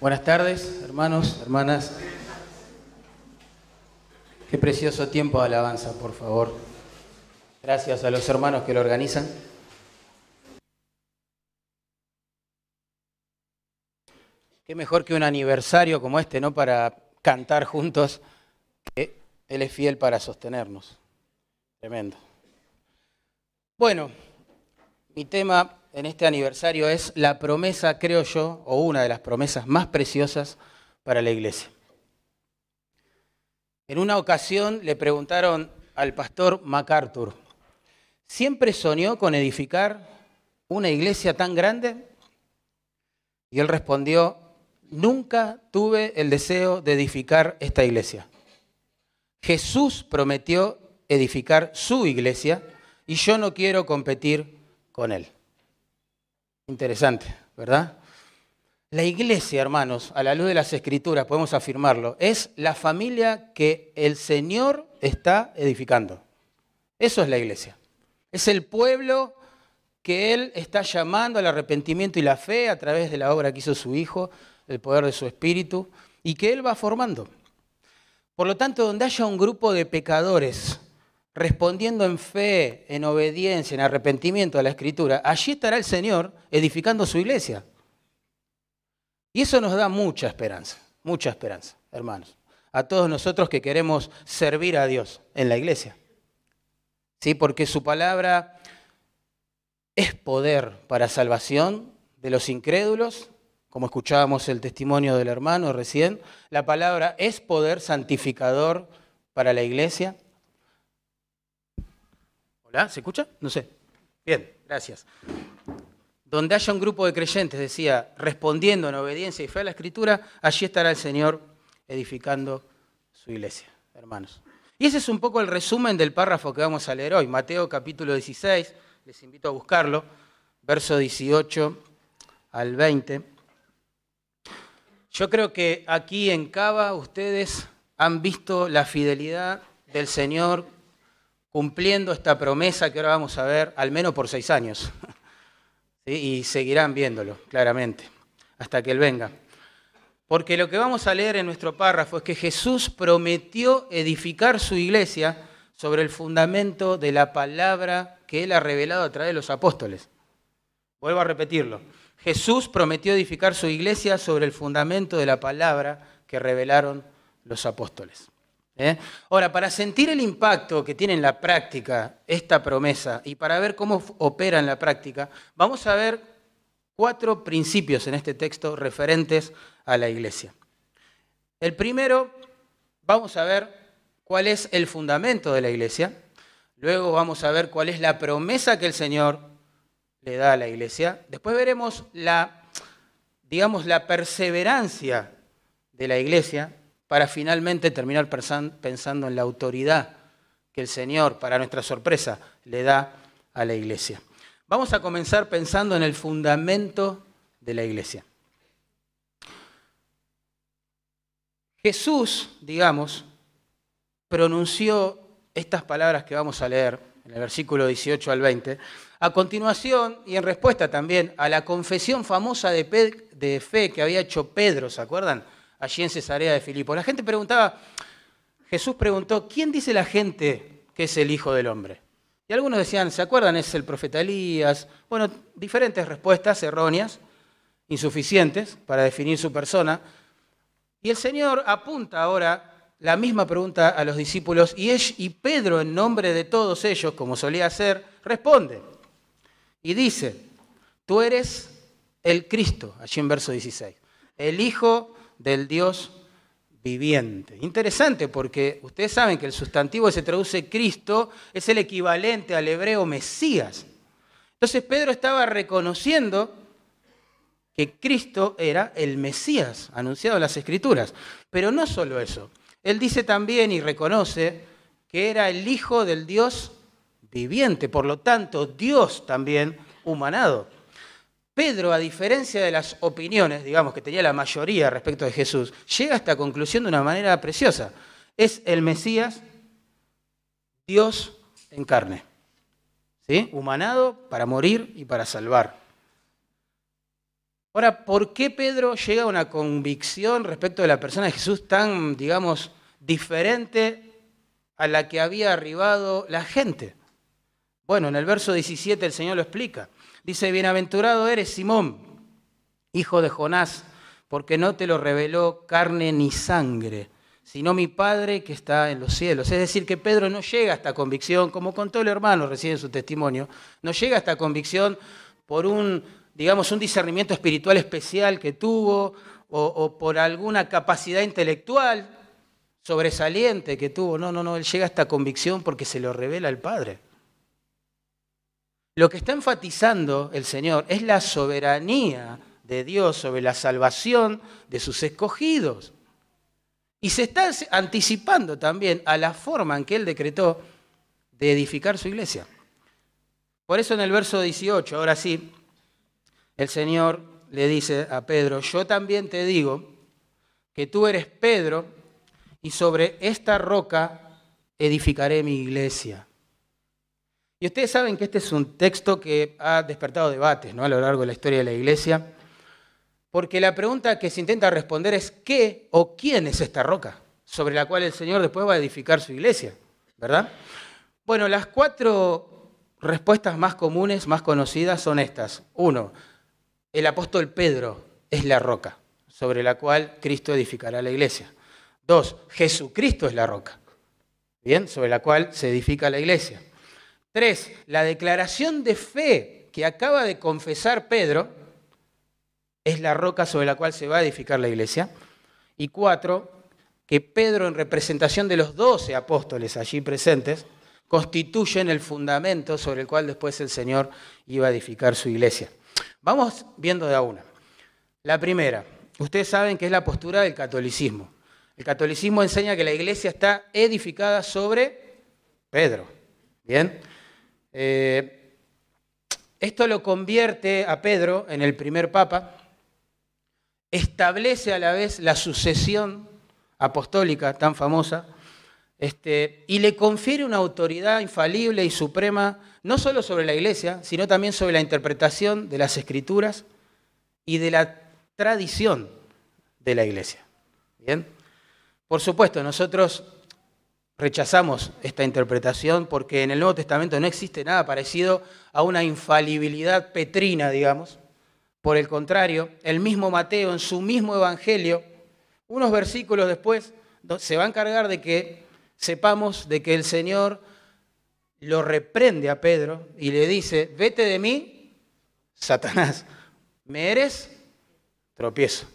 Buenas tardes, hermanos, hermanas. Qué precioso tiempo de alabanza, por favor. Gracias a los hermanos que lo organizan. Qué mejor que un aniversario como este, ¿no? Para cantar juntos, que Él es fiel para sostenernos. Tremendo. Bueno, mi tema en este aniversario es la promesa, creo yo, o una de las promesas más preciosas para la iglesia. En una ocasión le preguntaron al pastor MacArthur, ¿siempre soñó con edificar una iglesia tan grande? Y él respondió, nunca tuve el deseo de edificar esta iglesia. Jesús prometió edificar su iglesia y yo no quiero competir con él. Interesante, ¿verdad? La iglesia, hermanos, a la luz de las escrituras, podemos afirmarlo, es la familia que el Señor está edificando. Eso es la iglesia. Es el pueblo que Él está llamando al arrepentimiento y la fe a través de la obra que hizo su Hijo, el poder de su Espíritu, y que Él va formando. Por lo tanto, donde haya un grupo de pecadores respondiendo en fe, en obediencia, en arrepentimiento a la Escritura, allí estará el Señor edificando su iglesia. Y eso nos da mucha esperanza, mucha esperanza, hermanos, a todos nosotros que queremos servir a Dios en la iglesia. ¿Sí? Porque su palabra es poder para salvación de los incrédulos, como escuchábamos el testimonio del hermano recién. La palabra es poder santificador para la iglesia. ¿Se escucha? No sé. Bien, gracias. Donde haya un grupo de creyentes, decía, respondiendo en obediencia y fe a la Escritura, allí estará el Señor edificando su iglesia, hermanos. Y ese es un poco el resumen del párrafo que vamos a leer hoy, Mateo capítulo 16, les invito a buscarlo, verso 18 al 20. Yo creo que aquí en Cava ustedes han visto la fidelidad del Señor cumpliendo esta promesa que ahora vamos a ver, al menos por seis años. Y seguirán viéndolo, claramente, hasta que Él venga. Porque lo que vamos a leer en nuestro párrafo es que Jesús prometió edificar su iglesia sobre el fundamento de la palabra que Él ha revelado a través de los apóstoles. Vuelvo a repetirlo. Jesús prometió edificar su iglesia sobre el fundamento de la palabra que revelaron los apóstoles. ¿Eh? Ahora, para sentir el impacto que tiene en la práctica esta promesa y para ver cómo opera en la práctica, vamos a ver cuatro principios en este texto referentes a la iglesia. El primero, vamos a ver cuál es el fundamento de la iglesia. Luego vamos a ver cuál es la promesa que el Señor le da a la iglesia. Después veremos la, digamos, la perseverancia de la iglesia para finalmente terminar pensando en la autoridad que el Señor, para nuestra sorpresa, le da a la iglesia. Vamos a comenzar pensando en el fundamento de la iglesia. Jesús, digamos, pronunció estas palabras que vamos a leer en el versículo 18 al 20, a continuación y en respuesta también a la confesión famosa de, fe que había hecho Pedro, ¿se acuerdan? Allí en Cesarea de Filipo. La gente preguntaba, Jesús preguntó, ¿quién dice la gente que es el Hijo del Hombre? Y algunos decían, ¿se acuerdan? Es el profeta Elías. Bueno, diferentes respuestas erróneas, insuficientes para definir su persona. Y el Señor apunta ahora la misma pregunta a los discípulos y, y Pedro, en nombre de todos ellos, como solía hacer, responde y dice, tú eres el Cristo, allí en verso 16, el Hijo del Dios viviente. Interesante porque ustedes saben que el sustantivo que se traduce Cristo es el equivalente al hebreo Mesías. Entonces Pedro estaba reconociendo que Cristo era el Mesías anunciado en las Escrituras. Pero no solo eso, él dice también y reconoce que era el Hijo del Dios viviente, por lo tanto Dios también humanado. Pedro, a diferencia de las opiniones, digamos, que tenía la mayoría respecto de Jesús, llega a esta conclusión de una manera preciosa. Es el Mesías, Dios en carne. ¿Sí? Humanado para morir y para salvar. Ahora, ¿por qué Pedro llega a una convicción respecto de la persona de Jesús tan, digamos, diferente a la que había arribado la gente? Bueno, en el verso 17 el Señor lo explica. Dice, bienaventurado eres Simón, hijo de Jonás, porque no te lo reveló carne ni sangre, sino mi Padre que está en los cielos. Es decir, que Pedro no llega a esta convicción, como contó el hermano recién en su testimonio, no llega a esta convicción por un digamos, un discernimiento espiritual especial que tuvo o, por alguna capacidad intelectual sobresaliente que tuvo. No, no, no, él llega a esta convicción porque se lo revela el Padre. Lo que está enfatizando el Señor es la soberanía de Dios sobre la salvación de sus escogidos. Y se está anticipando también a la forma en que Él decretó de edificar su iglesia. Por eso en el verso 18, ahora sí, el Señor le dice a Pedro, yo también te digo que tú eres Pedro y sobre esta roca edificaré mi iglesia. Y ustedes saben que este es un texto que ha despertado debates ¿no? a lo largo de la historia de la iglesia, porque la pregunta que se intenta responder es ¿qué o quién es esta roca sobre la cual el Señor después va a edificar su iglesia? ¿Verdad? Bueno, las cuatro respuestas más comunes, más conocidas son estas. Uno, el apóstol Pedro es la roca sobre la cual Cristo edificará la iglesia. Dos, Jesucristo es la roca, bien, sobre la cual se edifica la iglesia. Tres, la declaración de fe que acaba de confesar Pedro es la roca sobre la cual se va a edificar la iglesia. Y cuatro, que Pedro en representación de los doce apóstoles allí presentes constituyen el fundamento sobre el cual después el Señor iba a edificar su iglesia. Vamos viendo de a una. La primera, ustedes saben que es la postura del catolicismo. El catolicismo enseña que la iglesia está edificada sobre Pedro. Bien. Eh, esto lo convierte a Pedro en el primer papa, establece a la vez la sucesión apostólica tan famosa, este, y le confiere una autoridad infalible y suprema, no solo sobre la iglesia, sino también sobre la interpretación de las escrituras y de la tradición de la iglesia. Bien. Por supuesto, nosotros rechazamos esta interpretación porque en el Nuevo Testamento no existe nada parecido a una infalibilidad petrina, digamos. Por el contrario, el mismo Mateo en su mismo evangelio, unos versículos después, se va a encargar de que sepamos de que el Señor lo reprende a Pedro y le dice, vete de mí, Satanás, me eres tropiezo.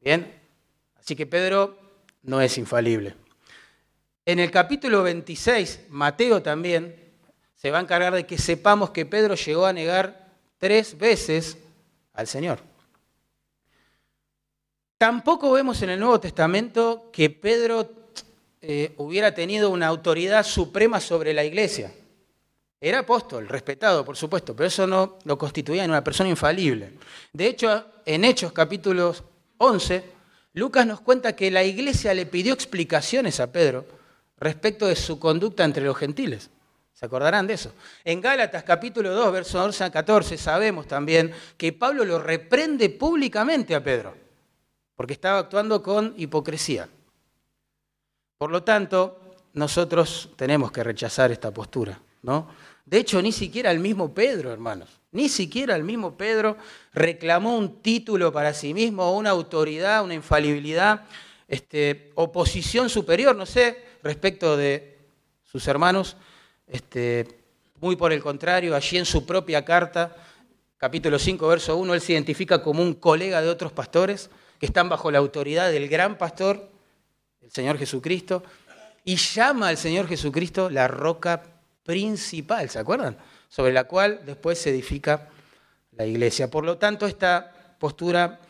Bien, así que Pedro no es infalible. En el capítulo 26, Mateo también se va a encargar de que sepamos que Pedro llegó a negar tres veces al Señor. Tampoco vemos en el Nuevo Testamento que Pedro eh, hubiera tenido una autoridad suprema sobre la iglesia. Era apóstol, respetado, por supuesto, pero eso no lo constituía en una persona infalible. De hecho, en Hechos capítulos 11, Lucas nos cuenta que la iglesia le pidió explicaciones a Pedro respecto de su conducta entre los gentiles. ¿Se acordarán de eso? En Gálatas capítulo 2, versos 11 a 14, sabemos también que Pablo lo reprende públicamente a Pedro, porque estaba actuando con hipocresía. Por lo tanto, nosotros tenemos que rechazar esta postura, ¿no? De hecho, ni siquiera el mismo Pedro, hermanos, ni siquiera el mismo Pedro reclamó un título para sí mismo, una autoridad, una infalibilidad, este, oposición superior, no sé, respecto de sus hermanos. Este, muy por el contrario, allí en su propia carta, capítulo 5, verso 1, él se identifica como un colega de otros pastores que están bajo la autoridad del gran pastor el Señor Jesucristo, y llama al Señor Jesucristo la roca principal, ¿se acuerdan? Sobre la cual después se edifica la iglesia. Por lo tanto, esta postura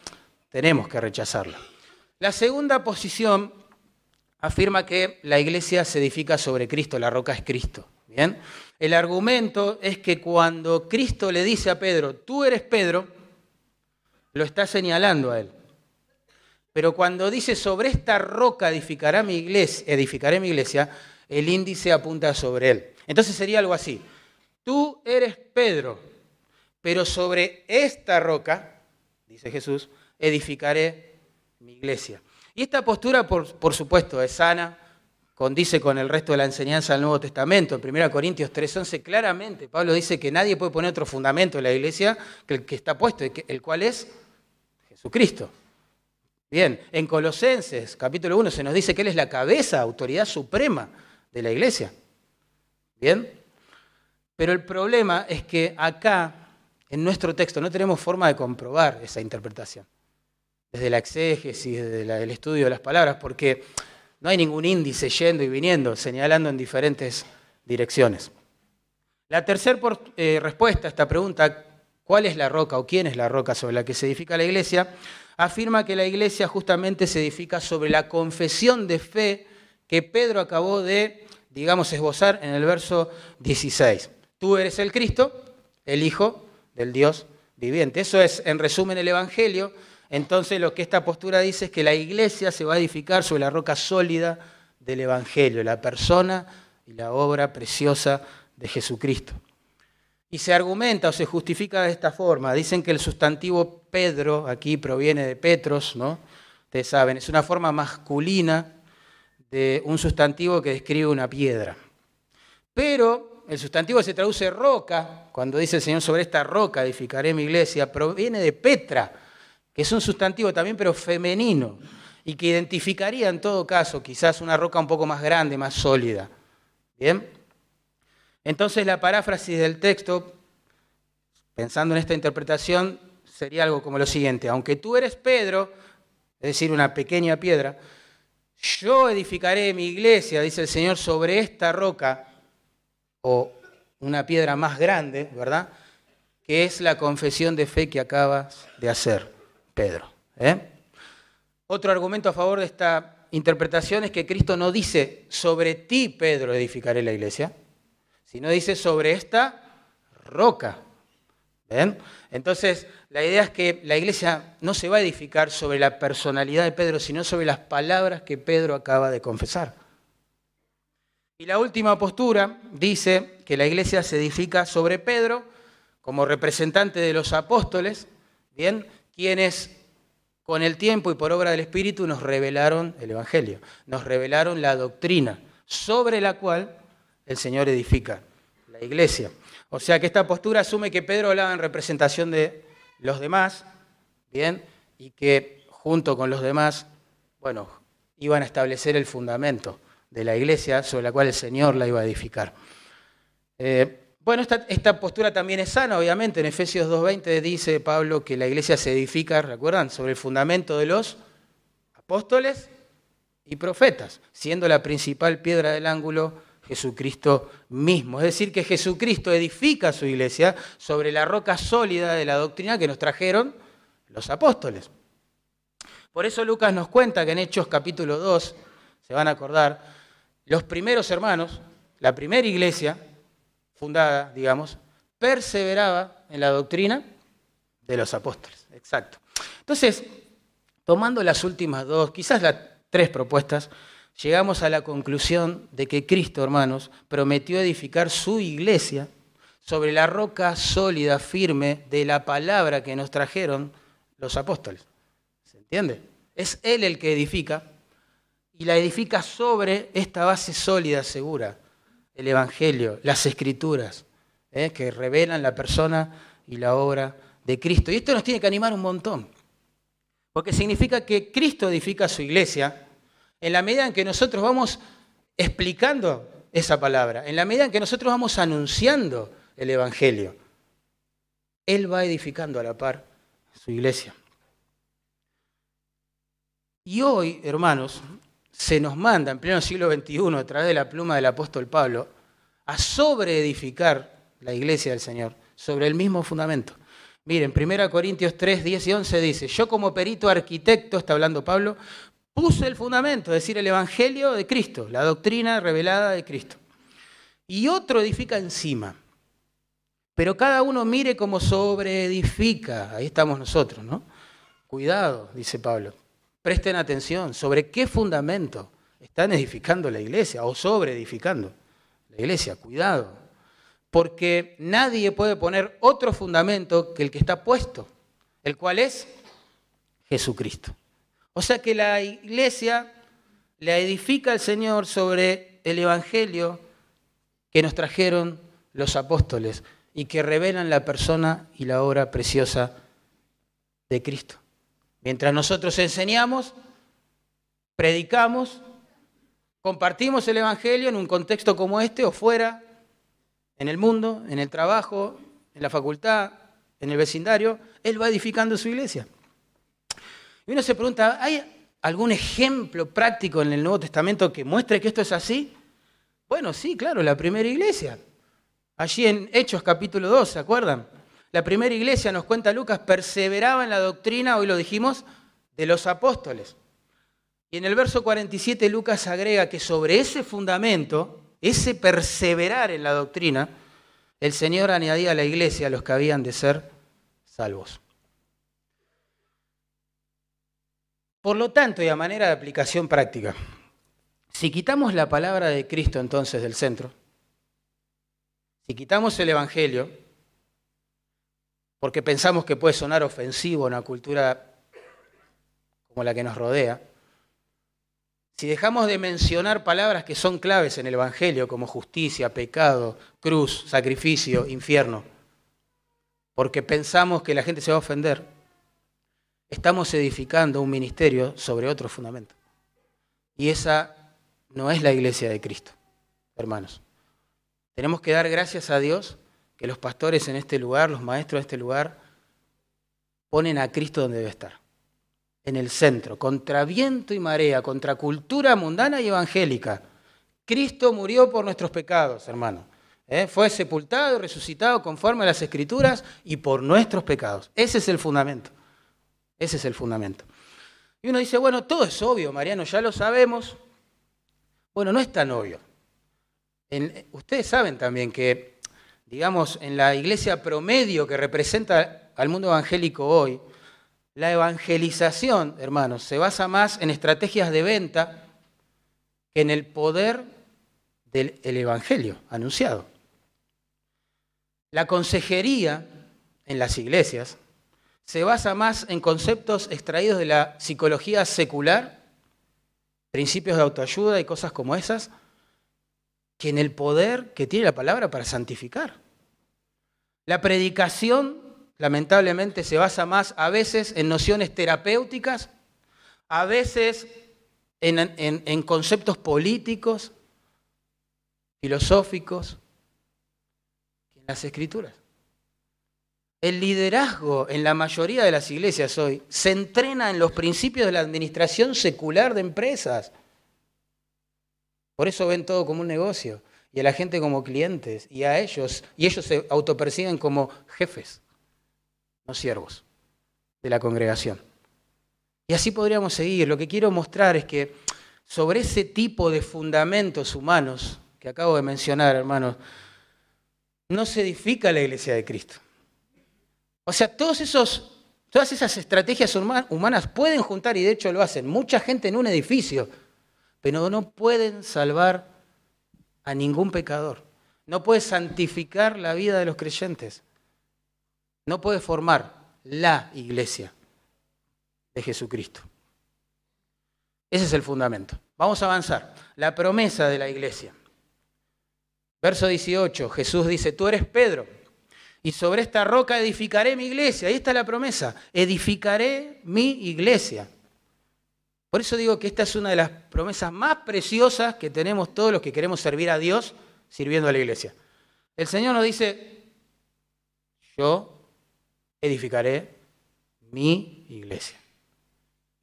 tenemos que rechazarla. La segunda posición afirma que la iglesia se edifica sobre Cristo, la roca es Cristo. ¿Bien? El argumento es que cuando Cristo le dice a Pedro, tú eres Pedro, lo está señalando a él. Pero cuando dice sobre esta roca edificará mi iglesia, edificaré mi iglesia, el índice apunta sobre él. Entonces sería algo así. Tú eres Pedro, pero sobre esta roca dice Jesús, edificaré mi iglesia. Y esta postura, por, supuesto, es sana, condice con el resto de la enseñanza del Nuevo Testamento. En 1 Corintios 3:11 claramente Pablo dice que nadie puede poner otro fundamento en la iglesia que el que está puesto, el cual es Jesucristo. Bien, en Colosenses capítulo 1 se nos dice que Él es la cabeza, autoridad suprema de la iglesia. Bien, pero el problema es que acá, en nuestro texto, no tenemos forma de comprobar esa interpretación. Desde la exégesis, desde el estudio de las palabras, porque no hay ningún índice yendo y viniendo, señalando en diferentes direcciones. La tercera eh, respuesta a esta pregunta, ¿cuál es la roca o quién es la roca sobre la que se edifica la iglesia? Afirma que la iglesia justamente se edifica sobre la confesión de fe que Pedro acabó de, digamos, esbozar en el verso 16. Tú eres el Cristo, el Hijo del Dios viviente. Eso es, en resumen, el Evangelio entonces lo que esta postura dice es que la iglesia se va a edificar sobre la roca sólida del Evangelio, la persona y la obra preciosa de Jesucristo. Y se argumenta o se justifica de esta forma. Dicen que el sustantivo Pedro aquí proviene de Petros, ¿no? Ustedes saben, es una forma masculina de un sustantivo que describe una piedra. Pero el sustantivo se traduce roca, cuando dice el Señor sobre esta roca edificaré mi iglesia, proviene de Petra, que es un sustantivo también, pero femenino, y que identificaría en todo caso quizás una roca un poco más grande, más sólida. ¿Bien? Entonces la paráfrasis del texto, pensando en esta interpretación, sería algo como lo siguiente, aunque tú eres Pedro, es decir, una pequeña piedra, yo edificaré mi iglesia, dice el Señor, sobre esta roca, o una piedra más grande, ¿verdad? Que es la confesión de fe que acabas de hacer. Pedro. ¿eh? Otro argumento a favor de esta interpretación es que Cristo no dice sobre ti, Pedro, edificaré la iglesia, sino dice sobre esta roca. Entonces, la idea es que la iglesia no se va a edificar sobre la personalidad de Pedro, sino sobre las palabras que Pedro acaba de confesar. Y la última postura dice que la iglesia se edifica sobre Pedro como representante de los apóstoles, ¿bien? Quienes con el tiempo y por obra del Espíritu nos revelaron el Evangelio, nos revelaron la doctrina sobre la cual el Señor edifica la iglesia. O sea que esta postura asume que Pedro hablaba en representación de los demás, ¿bien? Y que junto con los demás, bueno, iban a establecer el fundamento de la iglesia sobre la cual el Señor la iba a edificar. Eh, bueno, esta, postura también es sana, obviamente. En Efesios 2.20 dice Pablo que la iglesia se edifica, ¿recuerdan?, sobre el fundamento de los apóstoles y profetas, siendo la principal piedra del ángulo Jesucristo mismo. Es decir, que Jesucristo edifica su iglesia sobre la roca sólida de la doctrina que nos trajeron los apóstoles. Por eso Lucas nos cuenta que en Hechos capítulo 2, se van a acordar, los primeros hermanos, la primera iglesia, fundada, digamos, perseveraba en la doctrina de los apóstoles. Exacto. Entonces, tomando las últimas dos, quizás las tres propuestas, llegamos a la conclusión de que Cristo, hermanos, prometió edificar su iglesia sobre la roca sólida, firme de la palabra que nos trajeron los apóstoles. ¿Se entiende? Es Él el que edifica y la edifica sobre esta base sólida, segura, el Evangelio, las Escrituras, ¿eh? que revelan la persona y la obra de Cristo. Y esto nos tiene que animar un montón, porque significa que Cristo edifica su iglesia en la medida en que nosotros vamos explicando esa palabra, en la medida en que nosotros vamos anunciando el Evangelio. Él va edificando a la par su iglesia. Y hoy, hermanos, se nos manda en pleno siglo XXI, a través de la pluma del apóstol Pablo, a sobreedificar la iglesia del Señor sobre el mismo fundamento. Miren, 1 Corintios 3, 10 y 11 dice, yo como perito arquitecto, está hablando Pablo, puse el fundamento, es decir, el Evangelio de Cristo, la doctrina revelada de Cristo. Y otro edifica encima. Pero cada uno mire cómo sobreedifica. Ahí estamos nosotros, ¿no? Cuidado, dice Pablo. Presten atención sobre qué fundamento están edificando la iglesia o sobre edificando la iglesia. Cuidado, porque nadie puede poner otro fundamento que el que está puesto. el cual es Jesucristo. O sea que la iglesia la edifica el Señor sobre el Evangelio que nos trajeron los apóstoles y que revelan la persona y la obra preciosa de Cristo. Mientras nosotros enseñamos, predicamos, compartimos el Evangelio en un contexto como este o fuera, en el mundo, en el trabajo, en la facultad, en el vecindario, Él va edificando su iglesia. Y uno se pregunta, ¿hay algún ejemplo práctico en el Nuevo Testamento que muestre que esto es así? Bueno, sí, claro, la primera iglesia. Allí en Hechos capítulo 2, ¿se acuerdan? La primera iglesia, nos cuenta Lucas, perseveraba en la doctrina, hoy lo dijimos, de los apóstoles. Y en el verso 47 Lucas agrega que sobre ese fundamento, ese perseverar en la doctrina, el Señor añadía a la iglesia a los que habían de ser salvos. Por lo tanto, y a manera de aplicación práctica, si quitamos la palabra de Cristo entonces del centro, si quitamos el Evangelio, porque pensamos que puede sonar ofensivo a una cultura como la que nos rodea, si dejamos de mencionar palabras que son claves en el Evangelio, como justicia, pecado, cruz, sacrificio, infierno, porque pensamos que la gente se va a ofender, estamos edificando un ministerio sobre otro fundamento. Y esa no es la iglesia de Cristo, hermanos. Tenemos que dar gracias a Dios que los pastores en este lugar, los maestros de este lugar, ponen a Cristo donde debe estar, en el centro, contra viento y marea, contra cultura mundana y evangélica. Cristo murió por nuestros pecados, hermano. ¿eh? Fue sepultado y resucitado conforme a las escrituras y por nuestros pecados. Ese es el fundamento. Ese es el fundamento. Y uno dice, bueno, todo es obvio, Mariano, ya lo sabemos. Bueno, no es tan obvio. ustedes saben también que, digamos, en la iglesia promedio que representa al mundo evangélico hoy, la evangelización, hermanos, se basa más en estrategias de venta que en el poder del evangelio anunciado. La consejería en las iglesias se basa más en conceptos extraídos de la psicología secular, principios de autoayuda y cosas como esas, que en el poder que tiene la palabra para santificar. La predicación, lamentablemente, se basa más a veces en nociones terapéuticas, a veces en, conceptos políticos, filosóficos, que en las escrituras. El liderazgo en la mayoría de las iglesias hoy se entrena en los principios de la administración secular de empresas. Por eso ven todo como un negocio y a la gente como clientes y a ellos, y ellos se autoperciben como jefes, no siervos de la congregación. Y así podríamos seguir. Lo que quiero mostrar es que sobre ese tipo de fundamentos humanos que acabo de mencionar, hermanos, no se edifica la iglesia de Cristo. O sea, todos esos, todas esas estrategias humanas pueden juntar, y de hecho lo hacen, mucha gente en un edificio, pero no pueden salvar a ningún pecador. No puede santificar la vida de los creyentes. No puede formar la iglesia de Jesucristo. Ese es el fundamento. Vamos a avanzar. La promesa de la iglesia. Verso 18, Jesús dice, tú eres Pedro y sobre esta roca edificaré mi iglesia. Ahí está la promesa, edificaré mi iglesia. Por eso digo que esta es una de las promesas más preciosas que tenemos todos los que queremos servir a Dios sirviendo a la iglesia. El Señor nos dice, yo edificaré mi iglesia.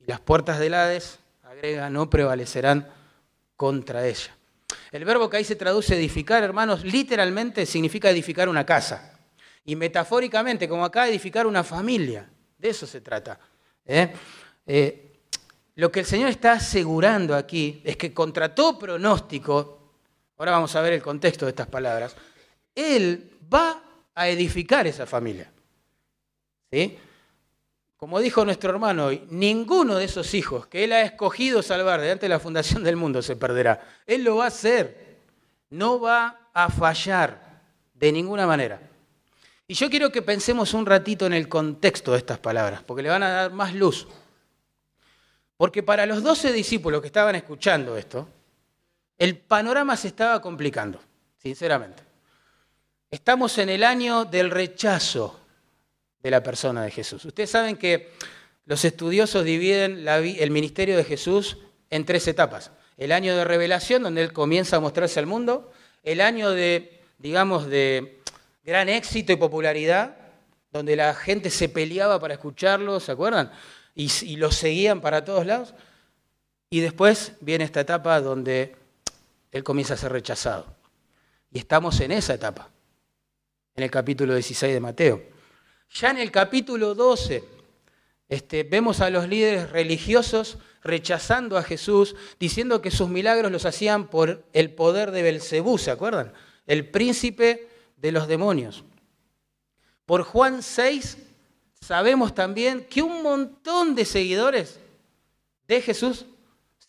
Y las puertas del Hades, agrega, no prevalecerán contra ella. El verbo que ahí se traduce edificar, hermanos, literalmente significa edificar una casa y metafóricamente, como acá, edificar una familia. De eso se trata. ¿eh? Eh, lo que el Señor está asegurando aquí es que contra todo pronóstico, ahora vamos a ver el contexto de estas palabras, Él va a edificar esa familia. ¿Sí? Como dijo nuestro hermano hoy, ninguno de esos hijos que Él ha escogido salvar delante de la fundación del mundo se perderá. Él lo va a hacer. No va a fallar de ninguna manera. Y yo quiero que pensemos un ratito en el contexto de estas palabras, porque le van a dar más luz. Porque para los doce discípulos que estaban escuchando esto, el panorama se estaba complicando, sinceramente. Estamos en el año del rechazo de la persona de Jesús. Ustedes saben que los estudiosos dividen el ministerio de Jesús en tres etapas. El año de revelación, donde Él comienza a mostrarse al mundo. El año de, digamos, de gran éxito y popularidad, donde la gente se peleaba para escucharlo, ¿se acuerdan? Y, y lo seguían para todos lados. Y después viene esta etapa donde Él comienza a ser rechazado. Y estamos en esa etapa, en el capítulo 16 de Mateo. Ya en el capítulo 12 este, vemos a los líderes religiosos rechazando a Jesús, diciendo que sus milagros los hacían por el poder de Belcebú, ¿se acuerdan? El príncipe de los demonios. Por Juan 6 sabemos también que un montón de seguidores de Jesús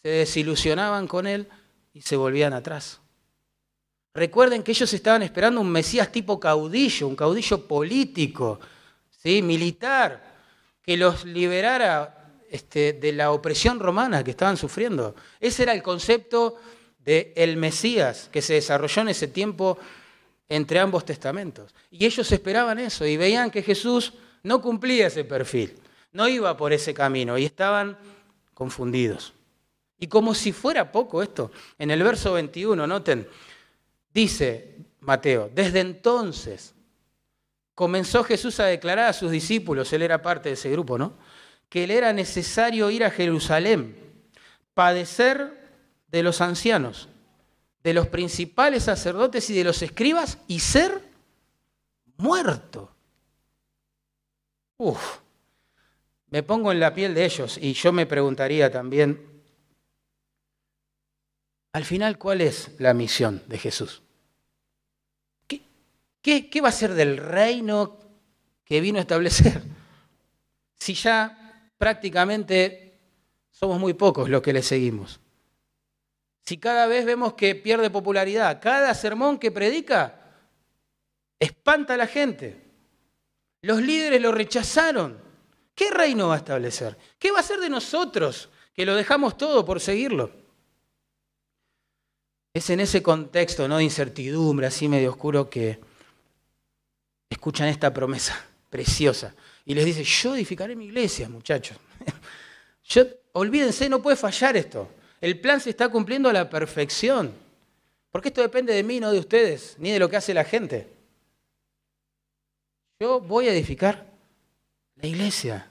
se desilusionaban con él y se volvían atrás. Recuerden que ellos estaban esperando un Mesías tipo caudillo, un caudillo político, ¿sí? militar, que los liberara este, de la opresión romana que estaban sufriendo. Ese era el concepto del el Mesías que se desarrolló en ese tiempo entre ambos testamentos. Y ellos esperaban eso y veían que Jesús no cumplía ese perfil, no iba por ese camino y estaban confundidos. Y como si fuera poco esto, en el verso 21, noten, dice Mateo, desde entonces comenzó Jesús a declarar a sus discípulos, él era parte de ese grupo, ¿no? Que le era necesario ir a Jerusalén, padecer de los ancianos, de los principales sacerdotes y de los escribas y ser muerto. Uf, me pongo en la piel de ellos y yo me preguntaría también, al final, ¿cuál es la misión de Jesús? ¿Qué, va a ser del reino que vino a establecer? Si ya prácticamente somos muy pocos los que le seguimos. Si cada vez vemos que pierde popularidad, cada sermón que predica espanta a la gente. Los líderes lo rechazaron. ¿Qué reino va a establecer? ¿Qué va a ser de nosotros que lo dejamos todo por seguirlo? Es en ese contexto ¿no? de incertidumbre, así medio oscuro, que escuchan esta promesa preciosa y les dice, yo edificaré mi iglesia, muchachos. Olvídense, no puede fallar esto. El plan se está cumpliendo a la perfección. Porque esto depende de mí, no de ustedes, ni de lo que hace la gente. Yo voy a edificar la iglesia.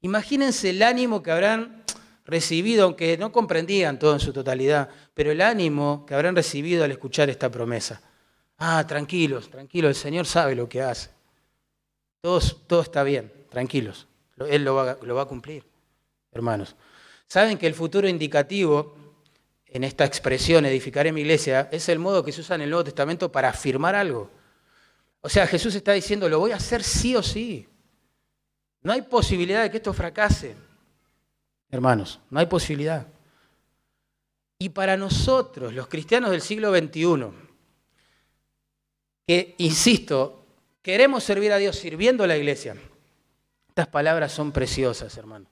Imagínense el ánimo que habrán recibido, aunque no comprendían todo en su totalidad, pero el ánimo que habrán recibido al escuchar esta promesa. Ah, tranquilos, tranquilos, el Señor sabe lo que hace. Todo, todo está bien, tranquilos. Él lo va, lo va a cumplir, hermanos. Saben que el futuro indicativo en esta expresión, edificaré mi iglesia, es el modo que se usa en el Nuevo Testamento para afirmar algo. O sea, Jesús está diciendo, lo voy a hacer sí o sí. No hay posibilidad de que esto fracase. Hermanos, no hay posibilidad. Y para nosotros, los cristianos del siglo XXI, que, insisto, queremos servir a Dios sirviendo a la iglesia. Estas palabras son preciosas, hermano.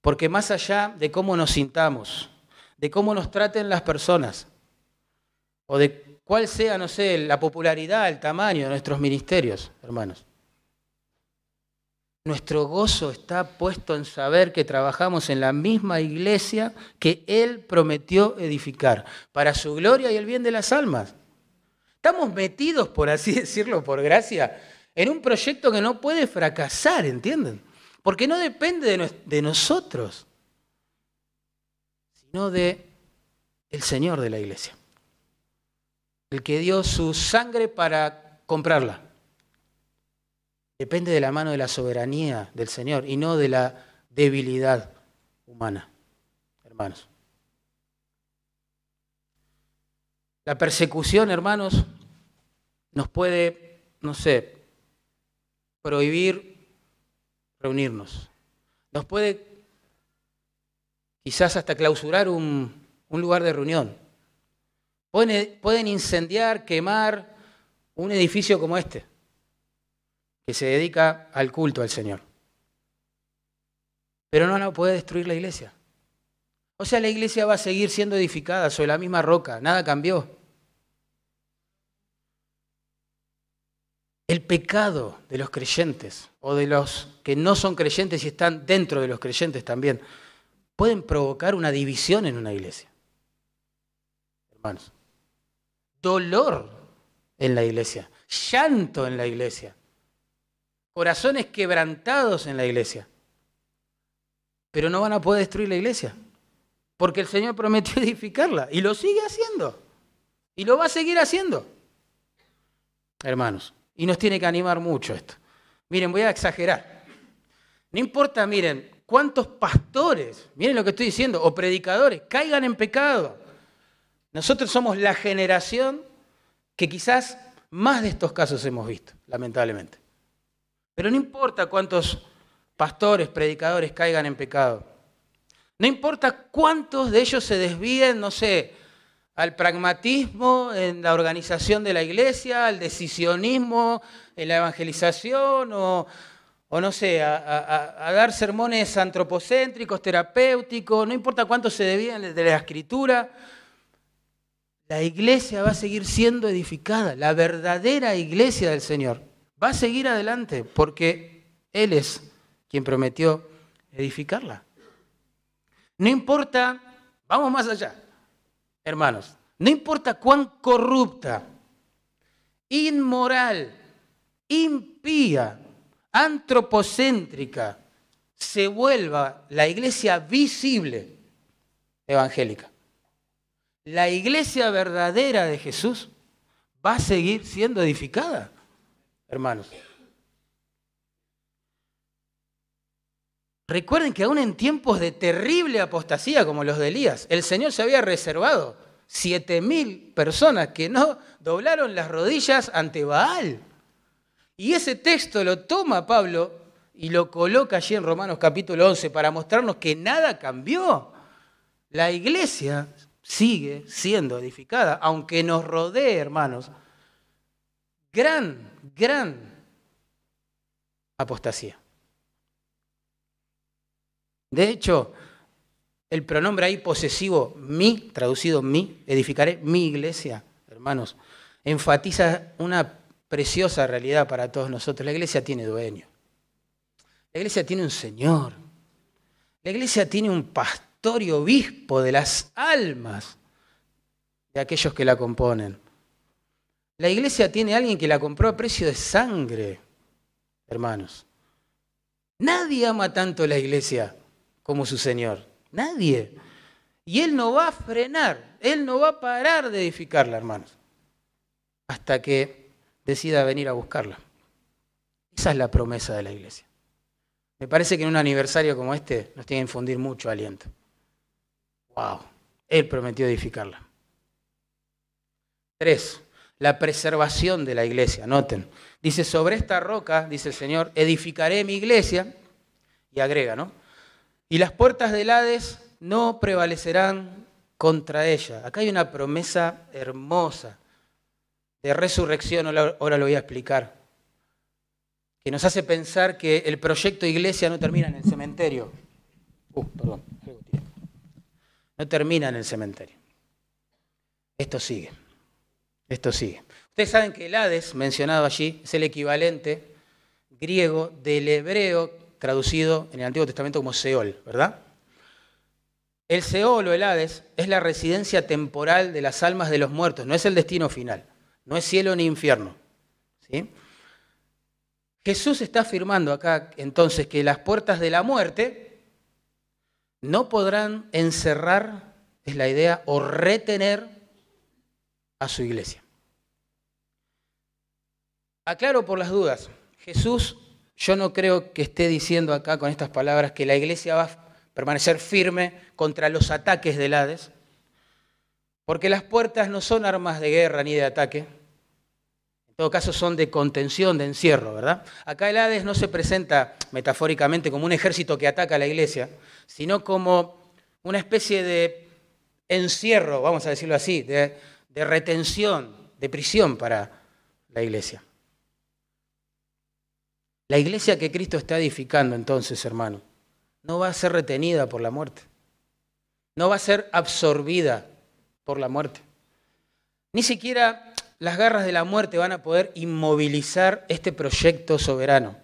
Porque más allá de cómo nos sintamos, de cómo nos traten las personas, o de cuál sea, no sé, la popularidad, el tamaño de nuestros ministerios, hermanos, nuestro gozo está puesto en saber que trabajamos en la misma iglesia que Él prometió edificar, para su gloria y el bien de las almas. Estamos metidos, por así decirlo, por gracia, en un proyecto que no puede fracasar, ¿entienden? Porque no depende de, nosotros, sino de el Señor de la iglesia, el que dio su sangre para comprarla. Depende de la mano de la soberanía del Señor y no de la debilidad humana, hermanos. La persecución, hermanos, nos puede, no sé, prohibir reunirnos. Nos puede quizás hasta clausurar un, lugar de reunión. Pueden, incendiar, quemar un edificio como este. que se dedica al culto al Señor. Pero no a poder destruir la iglesia. O sea, la iglesia va a seguir siendo edificada sobre la misma roca, nada cambió. El pecado de los creyentes o de los que no son creyentes y están dentro de los creyentes también pueden provocar una división en una iglesia. Hermanos, dolor en la iglesia, llanto en la iglesia, corazones quebrantados en la iglesia. Pero no van a poder destruir la iglesia, porque el Señor prometió edificarla y lo sigue haciendo. Y lo va a seguir haciendo. Hermanos, y nos tiene que animar mucho esto. Miren, voy a exagerar. No importa, miren, cuántos pastores, miren lo que estoy diciendo, o predicadores, caigan en pecado. Nosotros somos la generación que quizás más de estos casos hemos visto, lamentablemente. Pero no importa cuántos pastores, predicadores caigan en pecado. No importa cuántos de ellos se desvíen, no sé, al pragmatismo en la organización de la iglesia, al decisionismo en la evangelización o, no sé, a, dar sermones antropocéntricos, terapéuticos, no importa cuánto se debían de la escritura, la iglesia va a seguir siendo edificada, la verdadera iglesia del Señor va a seguir adelante porque Él es quien prometió edificarla. No importa, vamos más allá, hermanos, no importa cuán corrupta, inmoral, impía, antropocéntrica se vuelva la iglesia visible evangélica. La iglesia verdadera de Jesús va a seguir siendo edificada, hermanos. Recuerden que aún en tiempos de terrible apostasía como los de Elías, el Señor se había reservado siete mil personas que no doblaron las rodillas ante Baal. Y ese texto lo toma Pablo y lo coloca allí en Romanos capítulo 11 para mostrarnos que nada cambió. La iglesia sigue siendo edificada, aunque nos rodee, hermanos, gran, gran apostasía. De hecho, el pronombre ahí posesivo, mi, traducido mi, edificaré mi iglesia, hermanos, enfatiza una preciosa realidad para todos nosotros. La iglesia tiene dueño. La iglesia tiene un Señor. La iglesia tiene un pastor y obispo de las almas de aquellos que la componen. La iglesia tiene alguien que la compró a precio de sangre, hermanos. Nadie ama tanto la iglesia como su Señor. Nadie. Y Él no va a frenar, Él no va a parar de edificarla, hermanos, hasta que decida venir a buscarla. Esa es la promesa de la iglesia. Me parece que en un aniversario como este nos tiene que infundir mucho aliento. ¡Wow! Él prometió edificarla. Tres, la preservación de la iglesia. Noten. Dice, sobre esta roca, dice el Señor, edificaré mi iglesia. Y agrega, ¿no? y las puertas del Hades no prevalecerán contra ella. Acá hay una promesa hermosa de resurrección, ahora lo voy a explicar, que nos hace pensar que el proyecto iglesia no termina en el cementerio. Uh, perdón, no termina en el cementerio. Esto sigue, esto sigue. Ustedes saben que el Hades, mencionado allí, es el equivalente griego del hebreo traducido en el Antiguo Testamento como Seol, ¿verdad? El Seol o el Hades es la residencia temporal de las almas de los muertos, no es el destino final, no es cielo ni infierno. ¿sí? Jesús está afirmando acá entonces que las puertas de la muerte no podrán encerrar, es la idea, o retener a su iglesia. Aclaro por las dudas, Jesús yo no creo que esté diciendo acá con estas palabras que la iglesia va a permanecer firme contra los ataques del Hades, porque las puertas no son armas de guerra ni de ataque, todo caso son de contención, de encierro, ¿verdad? Acá el Hades no se presenta metafóricamente como un ejército que ataca a la iglesia, sino como una especie de encierro, vamos a decirlo así, de, de retención, de prisión para la iglesia. La iglesia que Cristo está edificando entonces, hermano, no va a ser retenida por la muerte. No va a ser absorbida por la muerte. Ni siquiera las garras de la muerte van a poder inmovilizar este proyecto soberano.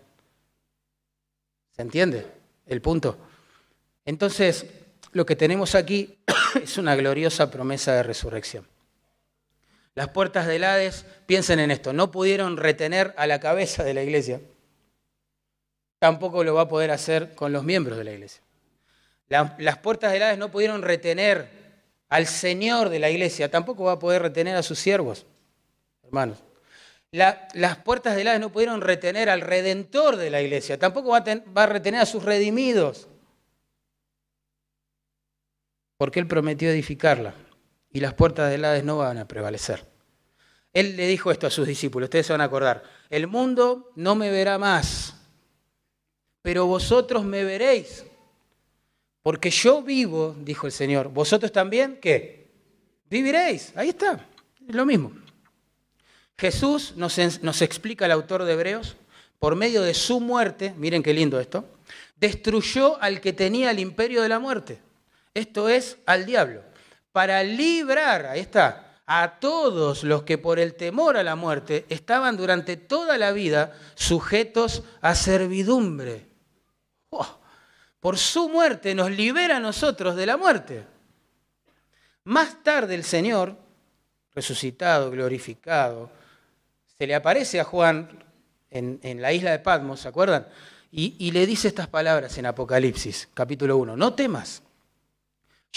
¿Se entiende el punto? Entonces, lo que tenemos aquí es una gloriosa promesa de resurrección. Las puertas del Hades, piensen en esto, no pudieron retener a la cabeza de la iglesia. Tampoco lo va a poder hacer con los miembros de la iglesia. las puertas del Hades no pudieron retener al Señor de la iglesia, tampoco va a poder retener a sus siervos, hermanos. las puertas del Hades no pudieron retener al Redentor de la iglesia, tampoco va a retener a sus redimidos, porque Él prometió edificarla y las puertas del Hades no van a prevalecer. Él le dijo esto a sus discípulos, ustedes se van a acordar, el mundo no me verá más, pero vosotros me veréis, porque yo vivo, dijo el Señor, vosotros también, ¿qué? Viviréis, ahí está, es lo mismo. Jesús nos, explica el autor de Hebreos, por medio de su muerte, miren qué lindo esto, destruyó al que tenía el imperio de la muerte, esto es al diablo para librar, ahí está, a todos los que por el temor a la muerte estaban durante toda la vida sujetos a servidumbre. Oh, por su muerte nos libera a nosotros de la muerte. Más tarde el Señor, resucitado, glorificado, se le aparece a Juan en, la isla de Patmos, ¿se acuerdan? Y, y le dice estas palabras en Apocalipsis, capítulo 1, no temas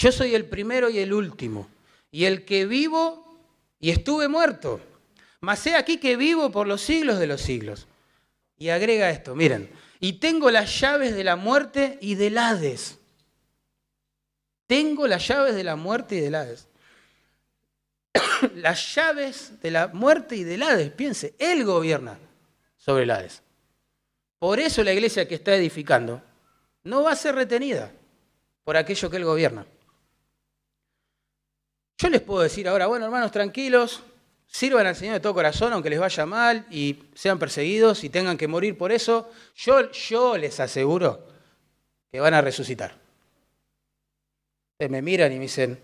yo soy el primero y el último, y el que vivo y estuve muerto. Mas he aquí que vivo por los siglos de los siglos. Y agrega esto, miren, y tengo las llaves de la muerte y del Hades. Tengo las llaves de la muerte y del Hades. las llaves de la muerte y del Hades, piense, Él gobierna sobre el Hades. Por eso la iglesia que está edificando no va a ser retenida por aquello que Él gobierna. Yo les puedo decir ahora, bueno, hermanos, tranquilos, sirvan al Señor de todo corazón, aunque les vaya mal y sean perseguidos y tengan que morir por eso. Yo, yo les aseguro que van a resucitar. Ustedes me miran y me dicen,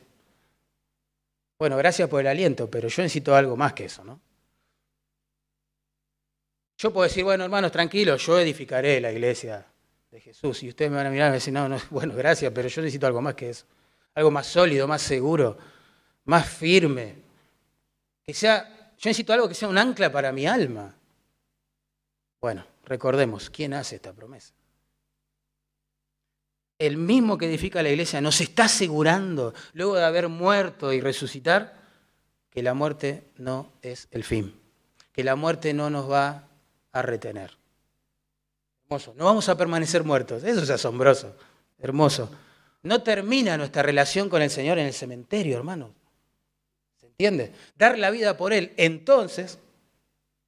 bueno, gracias por el aliento, pero yo necesito algo más que eso, ¿no? Yo puedo decir, bueno, hermanos, tranquilos, yo edificaré la iglesia de Jesús. Y ustedes me van a mirar y me decir, no, no, bueno, gracias, pero yo necesito algo más que eso. Algo más sólido, más seguro más firme. Que sea, yo necesito algo que sea un ancla para mi alma. Bueno, recordemos, ¿quién hace esta promesa? El mismo que edifica la iglesia nos está asegurando, luego de haber muerto y resucitar, que la muerte no es el fin, que la muerte no nos va a retener. Hermoso, no vamos a permanecer muertos, eso es asombroso, hermoso. No termina nuestra relación con el Señor en el cementerio, hermano. ¿Entiende? Dar la vida por Él, entonces,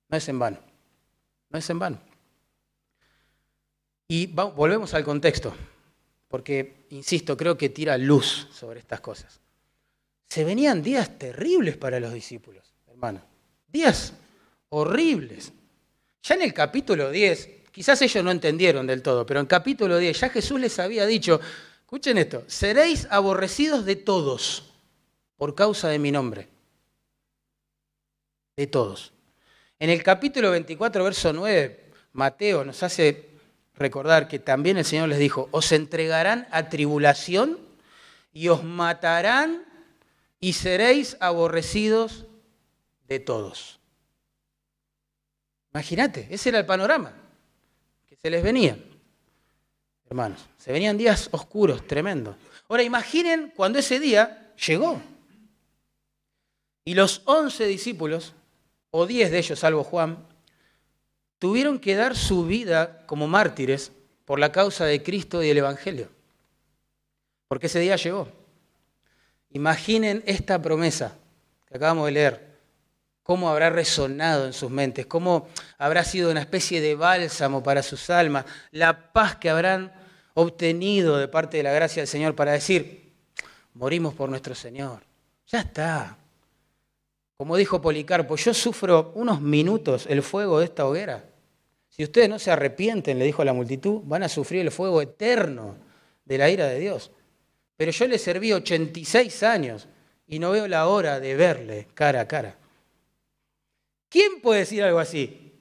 no es en vano. No es en vano. Y volvemos al contexto, porque, insisto, creo que tira luz sobre estas cosas. Se venían días terribles para los discípulos, hermano. Días horribles. Ya en el capítulo 10, quizás ellos no entendieron del todo, pero en capítulo 10 ya Jesús les había dicho, escuchen esto, seréis aborrecidos de todos por causa de mi nombre de todos. En el capítulo 24, verso 9, Mateo nos hace recordar que también el Señor les dijo, os entregarán a tribulación y os matarán y seréis aborrecidos de todos. Imagínate, ese era el panorama que se les venía. Hermanos, se venían días oscuros, tremendos. Ahora imaginen cuando ese día llegó. Y los once discípulos o diez de ellos, salvo Juan, tuvieron que dar su vida como mártires por la causa de Cristo y el Evangelio. Porque ese día llegó. Imaginen esta promesa que acabamos de leer, cómo habrá resonado en sus mentes, cómo habrá sido una especie de bálsamo para sus almas, la paz que habrán obtenido de parte de la gracia del Señor para decir, morimos por nuestro Señor. Ya está, como dijo Policarpo, yo sufro unos minutos el fuego de esta hoguera. Si ustedes no se arrepienten, le dijo a la multitud, van a sufrir el fuego eterno de la ira de Dios. Pero yo le serví 86 años y no veo la hora de verle cara a cara. ¿Quién puede decir algo así?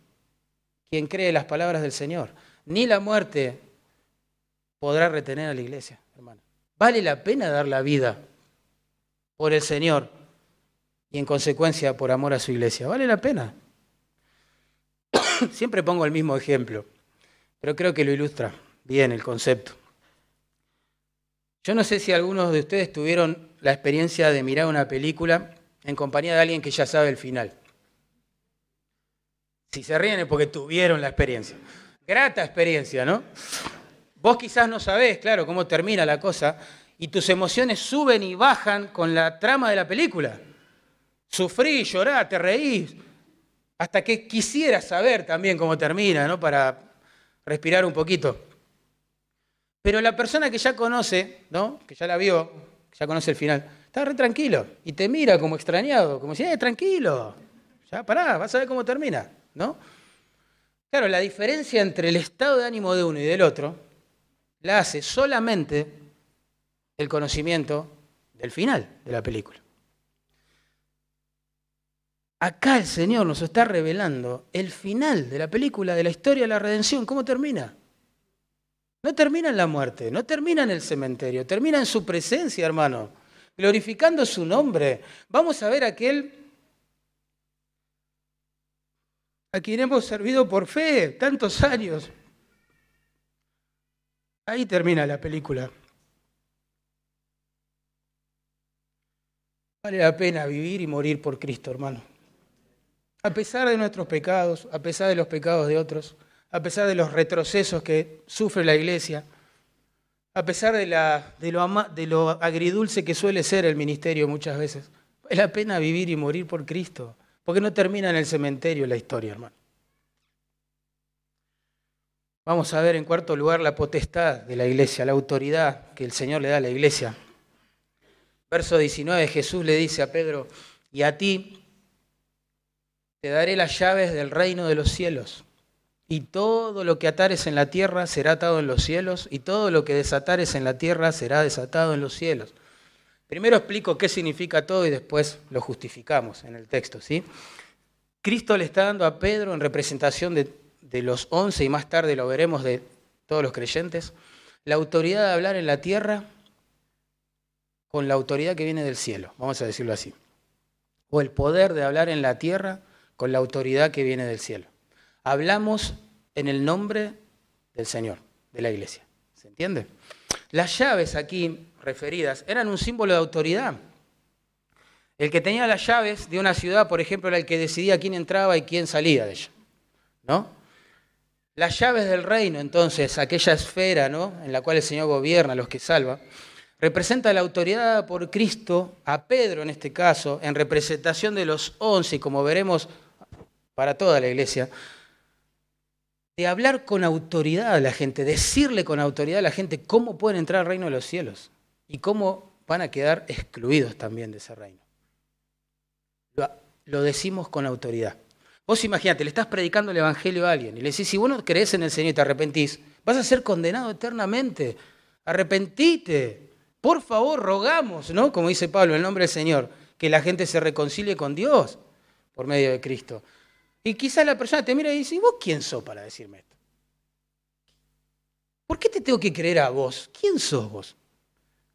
Quien cree las palabras del Señor. Ni la muerte podrá retener a la iglesia, hermano. Vale la pena dar la vida por el Señor y en consecuencia por amor a su iglesia. Vale la pena. Siempre pongo el mismo ejemplo, pero creo que lo ilustra bien el concepto. Yo no sé si algunos de ustedes tuvieron la experiencia de mirar una película en compañía de alguien que ya sabe el final. Si se ríen es porque tuvieron la experiencia. Grata experiencia, ¿no? Vos quizás no sabés, claro, cómo termina la cosa y tus emociones suben y bajan con la trama de la película. Sufrí, llorá, te reís, hasta que quisiera saber también cómo termina, ¿no? Para respirar un poquito. Pero la persona que ya conoce, ¿no? Que ya la vio, que ya conoce el final, está re tranquilo y te mira como extrañado, como si, eh, tranquilo, ya pará, vas a ver cómo termina, ¿no? Claro, la diferencia entre el estado de ánimo de uno y del otro la hace solamente el conocimiento del final de la película. Acá el Señor nos está revelando el final de la película, de la historia de la redención. ¿Cómo termina? No termina en la muerte, no termina en el cementerio, termina en su presencia, hermano, glorificando su nombre. Vamos a ver a aquel a quien hemos servido por fe tantos años. Ahí termina la película. Vale la pena vivir y morir por Cristo, hermano a pesar de nuestros pecados, a pesar de los pecados de otros, a pesar de los retrocesos que sufre la iglesia, a pesar de, lo, agridulce que suele ser el ministerio muchas veces, vale la pena vivir y morir por Cristo, porque no termina en el cementerio la historia, hermano. Vamos a ver en cuarto lugar la potestad de la iglesia, la autoridad que el Señor le da a la iglesia. Verso 19, Jesús le dice a Pedro, y a ti, te daré las llaves del reino de los cielos. Y todo lo que atares en la tierra será atado en los cielos, y todo lo que desatares en la tierra será desatado en los cielos. Primero explico qué significa todo y después lo justificamos en el texto. ¿sí? Cristo le está dando a Pedro en representación de, de los once y más tarde lo veremos de todos los creyentes, la autoridad de hablar en la tierra con la autoridad que viene del cielo, vamos a decirlo así. O el poder de hablar en la tierra con la autoridad que viene del cielo. Hablamos en el nombre del Señor, de la iglesia. ¿Se entiende? Las llaves aquí referidas eran un símbolo de autoridad. El que tenía las llaves de una ciudad, por ejemplo, era el que decidía quién entraba y quién salía de ella. ¿No? Las llaves del reino, entonces, aquella esfera ¿no? en la cual el Señor gobierna, los que salva, representa la autoridad por Cristo, a Pedro en este caso, en representación de los once, y como veremos para toda la iglesia, de hablar con autoridad a la gente, decirle con autoridad a la gente cómo pueden entrar al reino de los cielos y cómo van a quedar excluidos también de ese reino. Lo, decimos con autoridad. Vos imagínate, le estás predicando el Evangelio a alguien y le decís, si vos no crees en el Señor y te arrepentís, vas a ser condenado eternamente. Arrepentite. Por favor, rogamos, ¿no? Como dice Pablo, en nombre del Señor, que la gente se reconcilie con Dios por medio de Cristo. Y quizás la persona te mira y dice, ¿y vos quién sos para decirme esto? ¿Por qué te tengo que creer a vos? ¿Quién sos vos?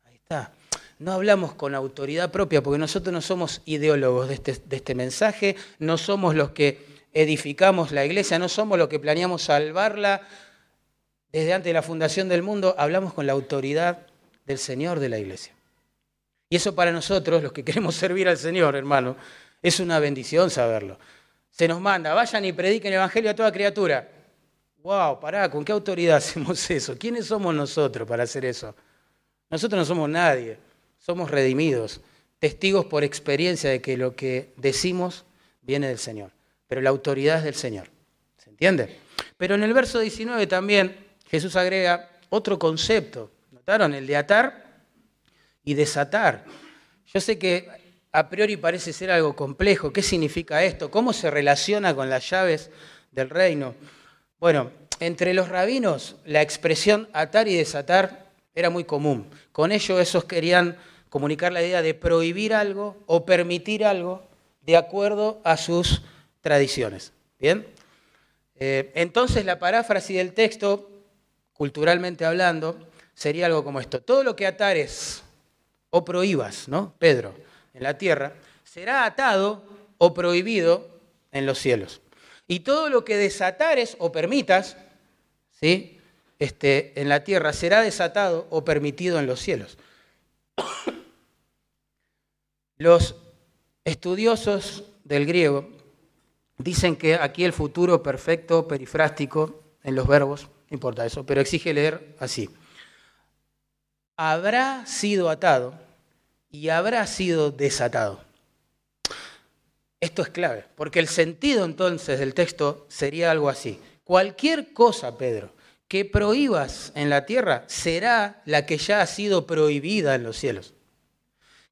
Ahí está. No hablamos con autoridad propia porque nosotros no somos ideólogos de este, de este mensaje, no somos los que edificamos la iglesia, no somos los que planeamos salvarla desde antes de la fundación del mundo, hablamos con la autoridad del Señor de la iglesia. Y eso para nosotros, los que queremos servir al Señor, hermano, es una bendición saberlo se nos manda, vayan y prediquen el Evangelio a toda criatura. Wow, pará, ¿con qué autoridad hacemos eso? ¿Quiénes somos nosotros para hacer eso? Nosotros no somos nadie, somos redimidos, testigos por experiencia de que lo que decimos viene del Señor, pero la autoridad es del Señor. ¿Se entiende? Pero en el verso 19 también Jesús agrega otro concepto. ¿Notaron? El de atar y desatar. Yo sé que a priori parece ser algo complejo. ¿Qué significa esto? ¿Cómo se relaciona con las llaves del reino? Bueno, entre los rabinos la expresión atar y desatar era muy común. Con ello esos querían comunicar la idea de prohibir algo o permitir algo de acuerdo a sus tradiciones. ¿Bien? Eh, entonces la paráfrasis del texto, culturalmente hablando, sería algo como esto. Todo lo que atares o prohíbas, ¿no? Pedro, en la tierra, será atado o prohibido en los cielos. Y todo lo que desatares o permitas, ¿sí? Este, en la tierra será desatado o permitido en los cielos. Los estudiosos del griego dicen que aquí el futuro perfecto, perifrástico, en los verbos, no importa eso, pero exige leer así. Habrá sido atado y habrá sido desatado. Esto es clave, porque el sentido entonces del texto sería algo así. Cualquier cosa, Pedro, que prohíbas en la tierra será la que ya ha sido prohibida en los cielos.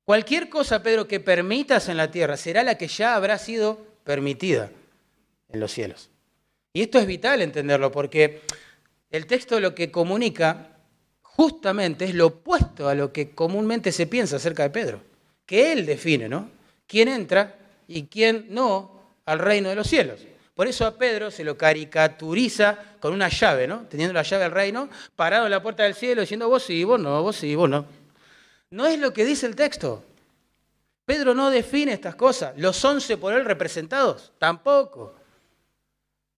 Cualquier cosa, Pedro, que permitas en la tierra será la que ya habrá sido permitida en los cielos. Y esto es vital entenderlo porque el texto lo que comunica justamente es lo opuesto a lo que comúnmente se piensa acerca de Pedro, que él define, ¿no? ¿Quién entra y quién no al reino de los cielos? Por eso a Pedro se lo caricaturiza con una llave, ¿no? Teniendo la llave del reino, parado en la puerta del cielo, diciendo vos sí, vos no, vos sí, vos no. No es lo que dice el texto. Pedro no define estas cosas. Los once por él representados, tampoco.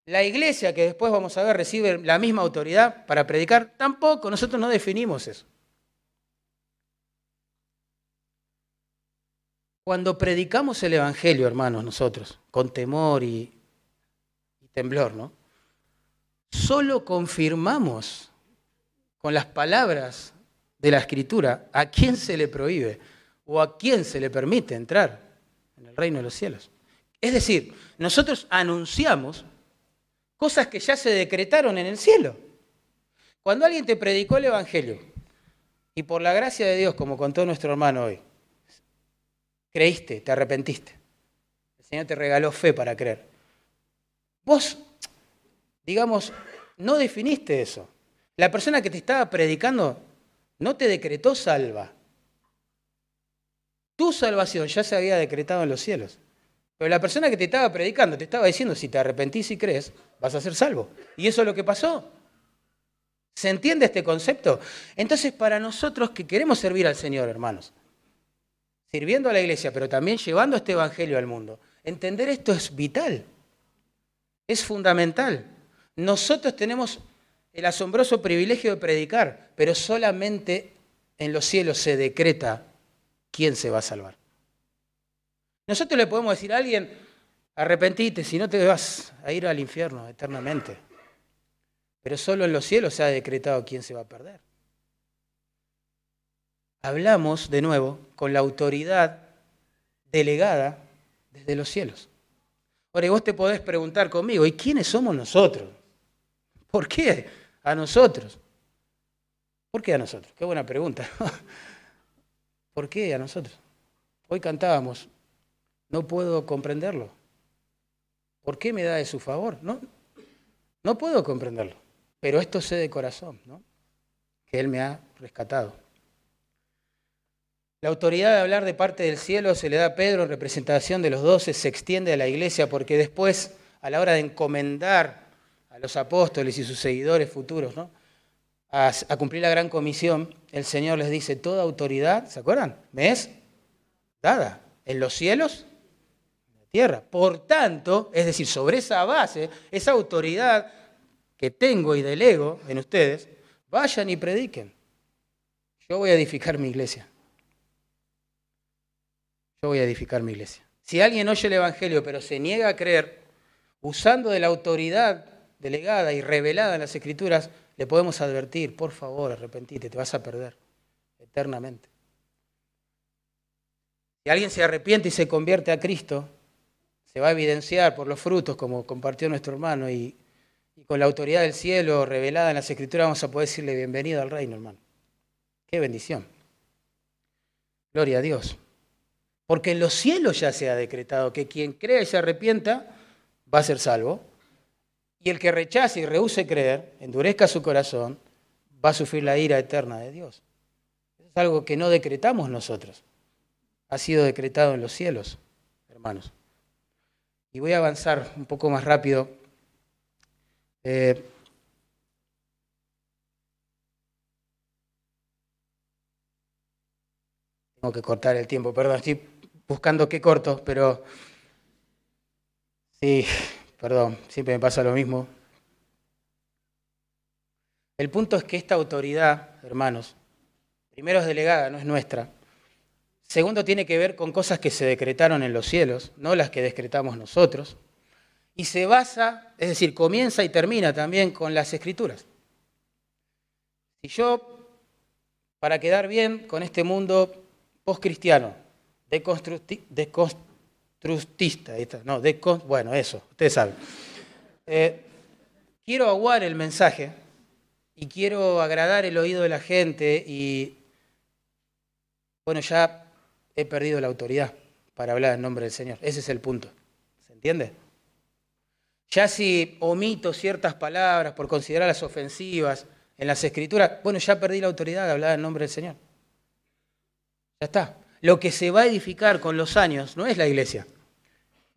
La iglesia, que después vamos a ver, recibe la misma autoridad para predicar, tampoco. Nosotros no definimos eso. Cuando predicamos el Evangelio, hermanos, nosotros, con temor y, temblor, ¿no? Solo confirmamos con las palabras de la Escritura a quién se le prohíbe o a quién se le permite entrar en el reino de los cielos. Es decir, nosotros anunciamos cosas que ya se decretaron en el cielo. Cuando alguien te predicó el Evangelio y por la gracia de Dios, como contó nuestro hermano hoy, creíste, te arrepentiste, el Señor te regaló fe para creer. Vos, digamos, no definiste eso. La persona que te estaba predicando no te decretó salva. Tu salvación ya se había decretado en los cielos. Pero la persona que te estaba predicando te estaba diciendo, si te arrepentís y crees, vas a ser salvo. Y eso es lo que pasó. ¿Se entiende este concepto? Entonces, para nosotros que queremos servir al Señor, hermanos, sirviendo a la iglesia, pero también llevando este Evangelio al mundo, entender esto es vital es fundamental. Nosotros tenemos el asombroso privilegio de predicar, pero solamente en los cielos se decreta quién se va a salvar. Nosotros le podemos decir a alguien, arrepentite, si no te vas a ir al infierno eternamente. Pero solo en los cielos se ha decretado quién se va a perder. Hablamos de nuevo con la autoridad delegada desde los cielos. Ahora, vos te podés preguntar conmigo, ¿y quiénes somos nosotros? ¿Por qué a nosotros? ¿Por qué a nosotros? Qué buena pregunta. ¿Por qué a nosotros? Hoy cantábamos, no puedo comprenderlo. ¿Por qué me da de su favor? No, no puedo comprenderlo. Pero esto sé de corazón, ¿no? Que Él me ha rescatado. La autoridad de hablar de parte del cielo se le da a Pedro en representación de los doce, se extiende a la iglesia porque después, a la hora de encomendar a los apóstoles y sus seguidores futuros ¿no? a, cumplir la gran comisión, el Señor les dice, toda autoridad, ¿se acuerdan? ¿Me es dada en los cielos, tierra. Por tanto, es decir, sobre esa base, esa autoridad que tengo y delego en ustedes, vayan y prediquen. Yo voy a edificar mi iglesia yo voy a edificar mi iglesia. Si alguien oye el Evangelio pero se niega a creer, usando de la autoridad delegada y revelada en las Escrituras, le podemos advertir, por favor, arrepentite, te vas a perder eternamente. Si alguien se arrepiente y se convierte a Cristo, se va a evidenciar por los frutos, como compartió nuestro hermano, y, con la autoridad del cielo revelada en las Escrituras vamos a poder decirle bienvenido al reino, hermano. Qué bendición. Gloria a Dios. Porque en los cielos ya se ha decretado que quien crea y se arrepienta va a ser salvo. Y el que rechace y rehúse creer, endurezca su corazón, va a sufrir la ira eterna de Dios. Es algo que no decretamos nosotros. Ha sido decretado en los cielos, hermanos. Y voy a avanzar un poco más rápido. Eh, tengo que cortar el tiempo, perdón, estoy buscando qué corto, pero sí, perdón, siempre me pasa lo mismo. El punto es que esta autoridad, hermanos, primero es delegada, no es nuestra. Segundo, tiene que ver con cosas que se decretaron en los cielos, no las que decretamos nosotros. Y se basa, es decir, comienza y termina también con las escrituras. Si yo, para quedar bien con este mundo postcristiano, deconstructista, no, bueno, eso, ustedes saben. Eh, quiero aguar el mensaje y quiero agradar el oído de la gente y, bueno, ya he perdido la autoridad para hablar en nombre del Señor. Ese es el punto. ¿Se entiende? Ya si omito ciertas palabras por considerarlas ofensivas en las escrituras, bueno, ya perdí la autoridad de hablar en nombre del Señor. Ya está. Lo que se va a edificar con los años no es la iglesia.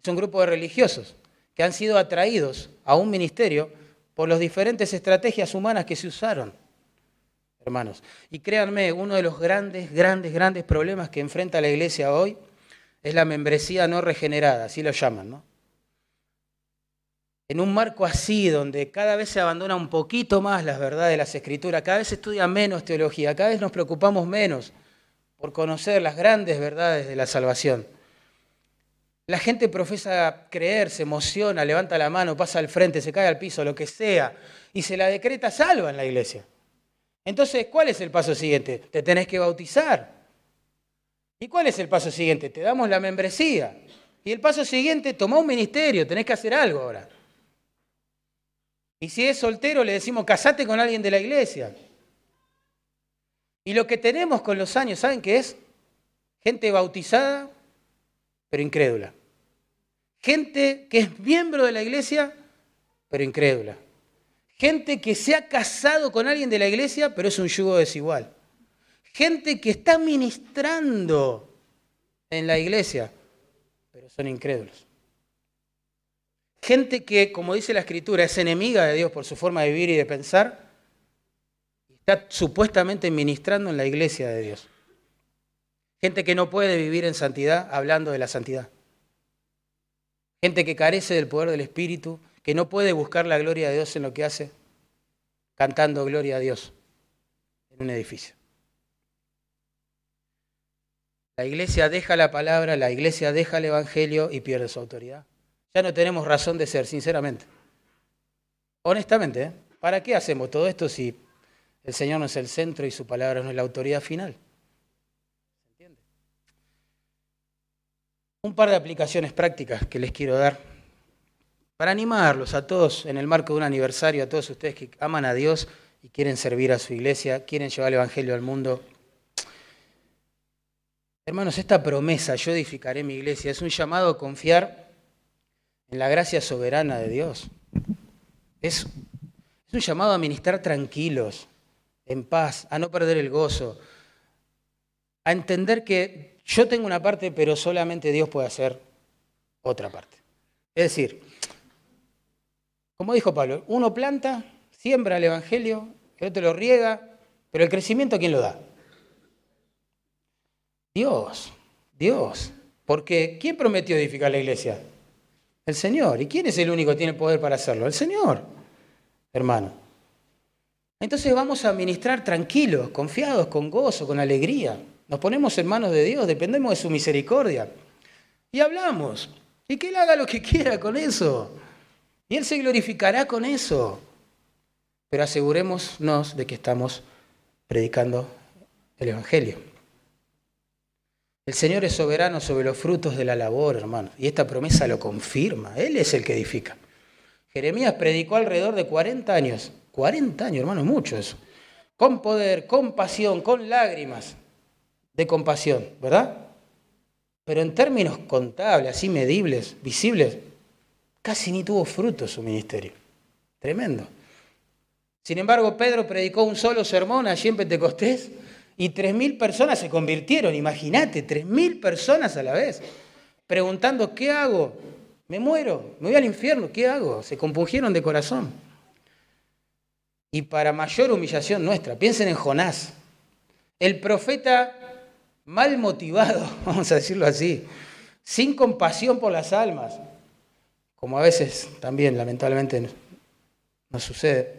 Es un grupo de religiosos que han sido atraídos a un ministerio por las diferentes estrategias humanas que se usaron hermanos. Y créanme, uno de los grandes, grandes, grandes problemas que enfrenta la iglesia hoy es la membresía no regenerada, así lo llaman, ¿no? En un marco así, donde cada vez se abandona un poquito más las verdades de las escrituras, cada vez se estudia menos teología, cada vez nos preocupamos menos por conocer las grandes verdades de la salvación. La gente profesa creer, se emociona, levanta la mano, pasa al frente, se cae al piso, lo que sea, y se la decreta salva en la iglesia. Entonces, ¿cuál es el paso siguiente? Te tenés que bautizar. ¿Y cuál es el paso siguiente? Te damos la membresía. Y el paso siguiente, toma un ministerio, tenés que hacer algo ahora. Y si es soltero, le decimos, casate con alguien de la iglesia. Y lo que tenemos con los años, ¿saben qué es? Gente bautizada, pero incrédula. Gente que es miembro de la iglesia, pero incrédula. Gente que se ha casado con alguien de la iglesia, pero es un yugo desigual. Gente que está ministrando en la iglesia, pero son incrédulos. Gente que, como dice la escritura, es enemiga de Dios por su forma de vivir y de pensar, está supuestamente ministrando en la iglesia de Dios. Gente que no puede vivir en santidad hablando de la santidad. Gente que carece del poder del Espíritu que no puede buscar la gloria de Dios en lo que hace, cantando gloria a Dios en un edificio. La iglesia deja la palabra, la iglesia deja el Evangelio y pierde su autoridad. Ya no tenemos razón de ser, sinceramente. Honestamente, ¿eh? ¿para qué hacemos todo esto si el Señor no es el centro y su palabra no es la autoridad final? ¿Se entiende? Un par de aplicaciones prácticas que les quiero dar para animarlos a todos en el marco de un aniversario, a todos ustedes que aman a Dios y quieren servir a su iglesia, quieren llevar el Evangelio al mundo. Hermanos, esta promesa, yo edificaré mi iglesia, es un llamado a confiar en la gracia soberana de Dios. Es, un llamado a ministrar tranquilos, en paz, a no perder el gozo, a entender que yo tengo una parte, pero solamente Dios puede hacer otra parte. Es decir, como dijo Pablo, uno planta, siembra el Evangelio, el otro lo riega, pero el crecimiento ¿quién lo da? Dios, Dios. Porque ¿quién prometió edificar la iglesia? El Señor. ¿Y quién es el único que tiene el poder para hacerlo? El Señor, hermano. Entonces vamos a ministrar tranquilos, confiados, con gozo, con alegría. Nos ponemos en manos de Dios, dependemos de su misericordia. Y hablamos. Y que Él haga lo que quiera con eso. Y Él se glorificará con eso. Pero asegurémonos de que estamos predicando el Evangelio. El Señor es soberano sobre los frutos de la labor, hermano. Y esta promesa lo confirma. Él es el que edifica. Jeremías predicó alrededor de 40 años. 40 años, hermano, mucho eso. Con poder, con pasión, con lágrimas de compasión, ¿verdad? Pero en términos contables, así medibles, visibles, casi ni tuvo fruto su ministerio. Tremendo. Sin embargo, Pedro predicó un solo sermón allí en Pentecostés y tres mil personas se convirtieron. Imagínate, tres mil personas a la vez, preguntando, ¿qué hago? Me muero, me voy al infierno, ¿qué hago? Se compungieron de corazón. Y para mayor humillación nuestra, piensen en Jonás, el profeta mal motivado, vamos a decirlo así, sin compasión por las almas, como a veces también lamentablemente nos sucede,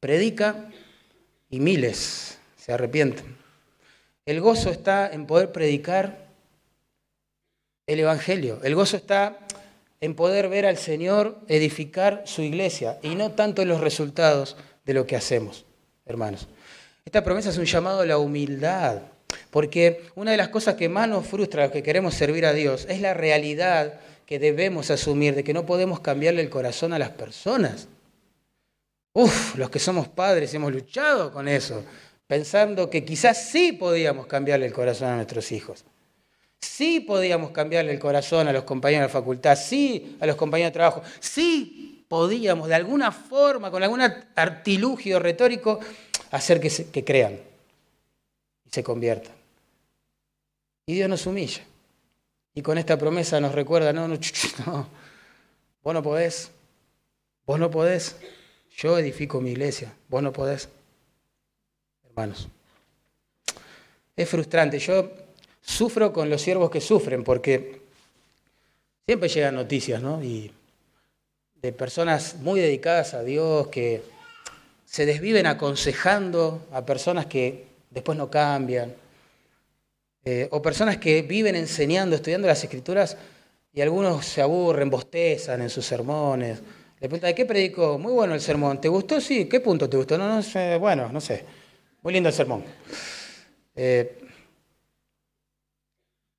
predica y miles se arrepienten. El gozo está en poder predicar el Evangelio. El gozo está en poder ver al Señor edificar su iglesia y no tanto los resultados de lo que hacemos, hermanos. Esta promesa es un llamado a la humildad, porque una de las cosas que más nos frustra a los que queremos servir a Dios es la realidad que debemos asumir de que no podemos cambiarle el corazón a las personas. Uf, los que somos padres hemos luchado con eso, pensando que quizás sí podíamos cambiarle el corazón a nuestros hijos. Sí podíamos cambiarle el corazón a los compañeros de la facultad, sí a los compañeros de trabajo, sí podíamos de alguna forma, con algún artilugio retórico, hacer que, que crean y se conviertan. Y Dios nos humilla. Y con esta promesa nos recuerda, no, no, no, vos no podés, vos no podés, yo edifico mi iglesia, vos no podés. Hermanos, es frustrante. Yo sufro con los siervos que sufren, porque siempre llegan noticias, ¿no? Y de personas muy dedicadas a Dios que se desviven aconsejando a personas que después no cambian, eh, o personas que viven enseñando, estudiando las escrituras y algunos se aburren, bostezan en sus sermones. Le preguntan, ¿de qué predicó? Muy bueno el sermón. ¿Te gustó? Sí. ¿Qué punto te gustó? No, no sé. Bueno, no sé. Muy lindo el sermón. Eh,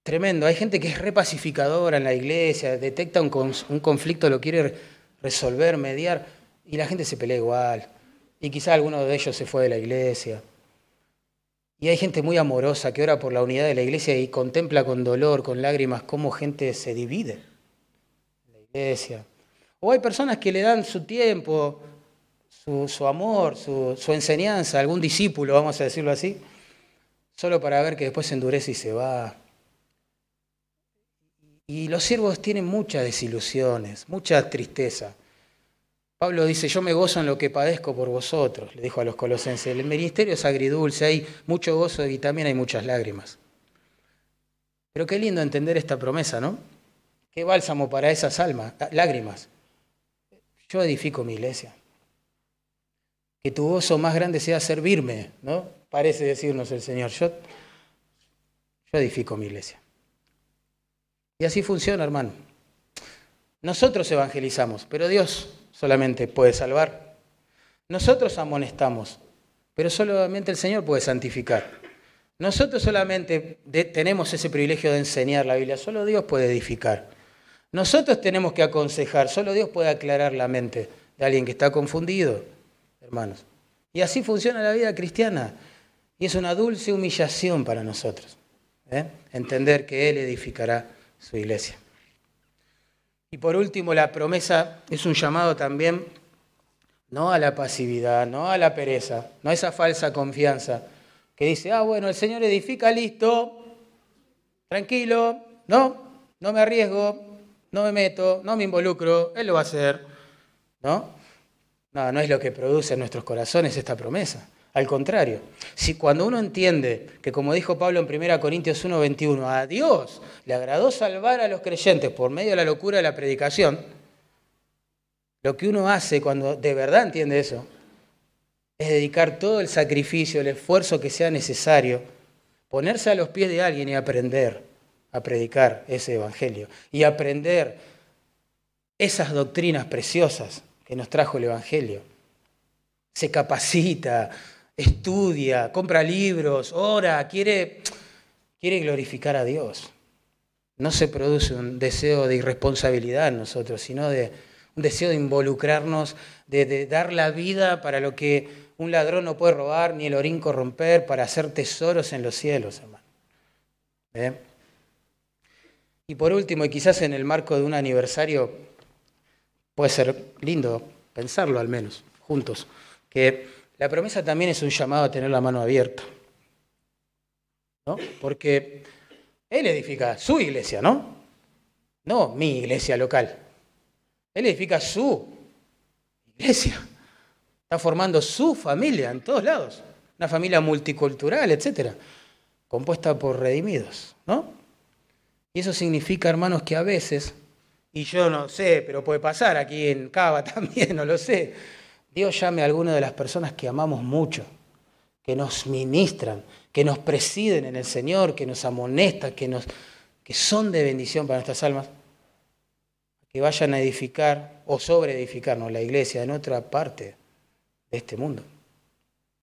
Tremendo. Hay gente que es repacificadora en la iglesia, detecta un, conflicto, lo quiere resolver, mediar, y la gente se pelea igual. Y quizá alguno de ellos se fue de la iglesia. Y hay gente muy amorosa que ora por la unidad de la iglesia y contempla con dolor, con lágrimas, cómo gente se divide en la iglesia. O hay personas que le dan su tiempo, su, amor, su, su, enseñanza, algún discípulo, vamos a decirlo así, solo para ver que después se endurece y se va. Y los siervos tienen muchas desilusiones, mucha tristeza. Pablo dice, yo me gozo en lo que padezco por vosotros, le dijo a los colosenses. El ministerio es agridulce, hay mucho gozo y también hay muchas lágrimas. Pero qué lindo entender esta promesa, ¿no? Qué bálsamo para esas almas, lágrimas. Yo edifico mi iglesia. Que tu gozo más grande sea servirme, ¿no? Parece decirnos el Señor. Yo, yo edifico mi iglesia. Y así funciona, hermano. Nosotros evangelizamos, pero Dios solamente puede salvar. Nosotros amonestamos, pero solamente el Señor puede santificar. Nosotros solamente tenemos ese privilegio de enseñar la Biblia, solo Dios puede edificar. Nosotros tenemos que aconsejar, solo Dios puede aclarar la mente de alguien que está confundido, hermanos. Y así funciona la vida cristiana. Y es una dulce humillación para nosotros. ¿eh? Entender que Él edificará su iglesia. Y por último, la promesa es un llamado también no a la pasividad, no a la pereza, no a esa falsa confianza que dice, ah, bueno, el Señor edifica, listo, tranquilo, no, no me arriesgo, no me meto, no me involucro, Él lo va a hacer. ¿No? No, no es lo que produce en nuestros corazones esta promesa. Al contrario, si cuando uno entiende que, como dijo Pablo en 1 Corintios 1:21, a Dios le agradó salvar a los creyentes por medio de la locura de la predicación, lo que uno hace cuando de verdad entiende eso es dedicar todo el sacrificio, el esfuerzo que sea necesario, ponerse a los pies de alguien y aprender a predicar ese evangelio y aprender esas doctrinas preciosas que nos trajo el evangelio. Se capacita, estudia, compra libros, ora, quiere, quiere glorificar a Dios. No se produce un deseo de irresponsabilidad en nosotros, sino de un deseo de involucrarnos, de, dar la vida para lo que un ladrón no puede robar, ni el orín corromper, para hacer tesoros en los cielos, hermano. Y por último, y quizás en el marco de un aniversario, puede ser lindo pensarlo al menos, juntos, que la promesa también es un llamado a tener la mano abierta. ¿no? Porque Él edifica su iglesia, ¿no? No mi iglesia local. Él edifica su iglesia. Está formando su familia en todos lados. Una familia multicultural, etcétera, compuesta por redimidos, ¿no? Y eso significa, hermanos, que a veces, y yo no sé, pero puede pasar aquí en Cava también, no lo sé, Dios llame a alguna de las personas que amamos mucho, que nos ministran, que nos presiden en el Señor, que nos amonestan, que, que son de bendición para nuestras almas, que vayan a edificar o sobre edificarnos la iglesia en otra parte de este mundo.